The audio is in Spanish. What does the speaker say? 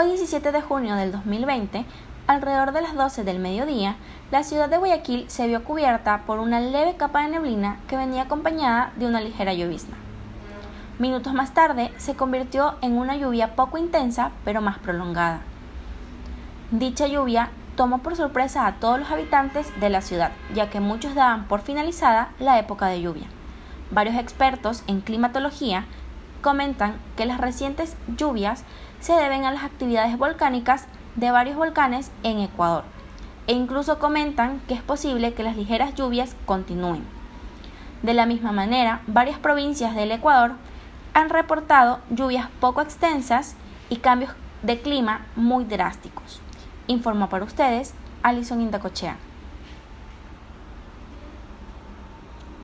Hoy 17 de junio del 2020, alrededor de las 12 del mediodía, la ciudad de Guayaquil se vio cubierta por una leve capa de neblina que venía acompañada de una ligera llovizna. Minutos más tarde se convirtió en una lluvia poco intensa pero más prolongada. Dicha lluvia tomó por sorpresa a todos los habitantes de la ciudad, ya que muchos daban por finalizada la época de lluvia. Varios expertos en climatología comentan que las recientes lluvias se deben a las actividades volcánicas de varios volcanes en Ecuador e incluso comentan que es posible que las ligeras lluvias continúen. De la misma manera, varias provincias del Ecuador han reportado lluvias poco extensas y cambios de clima muy drásticos. Informó para ustedes Alison Indacochea.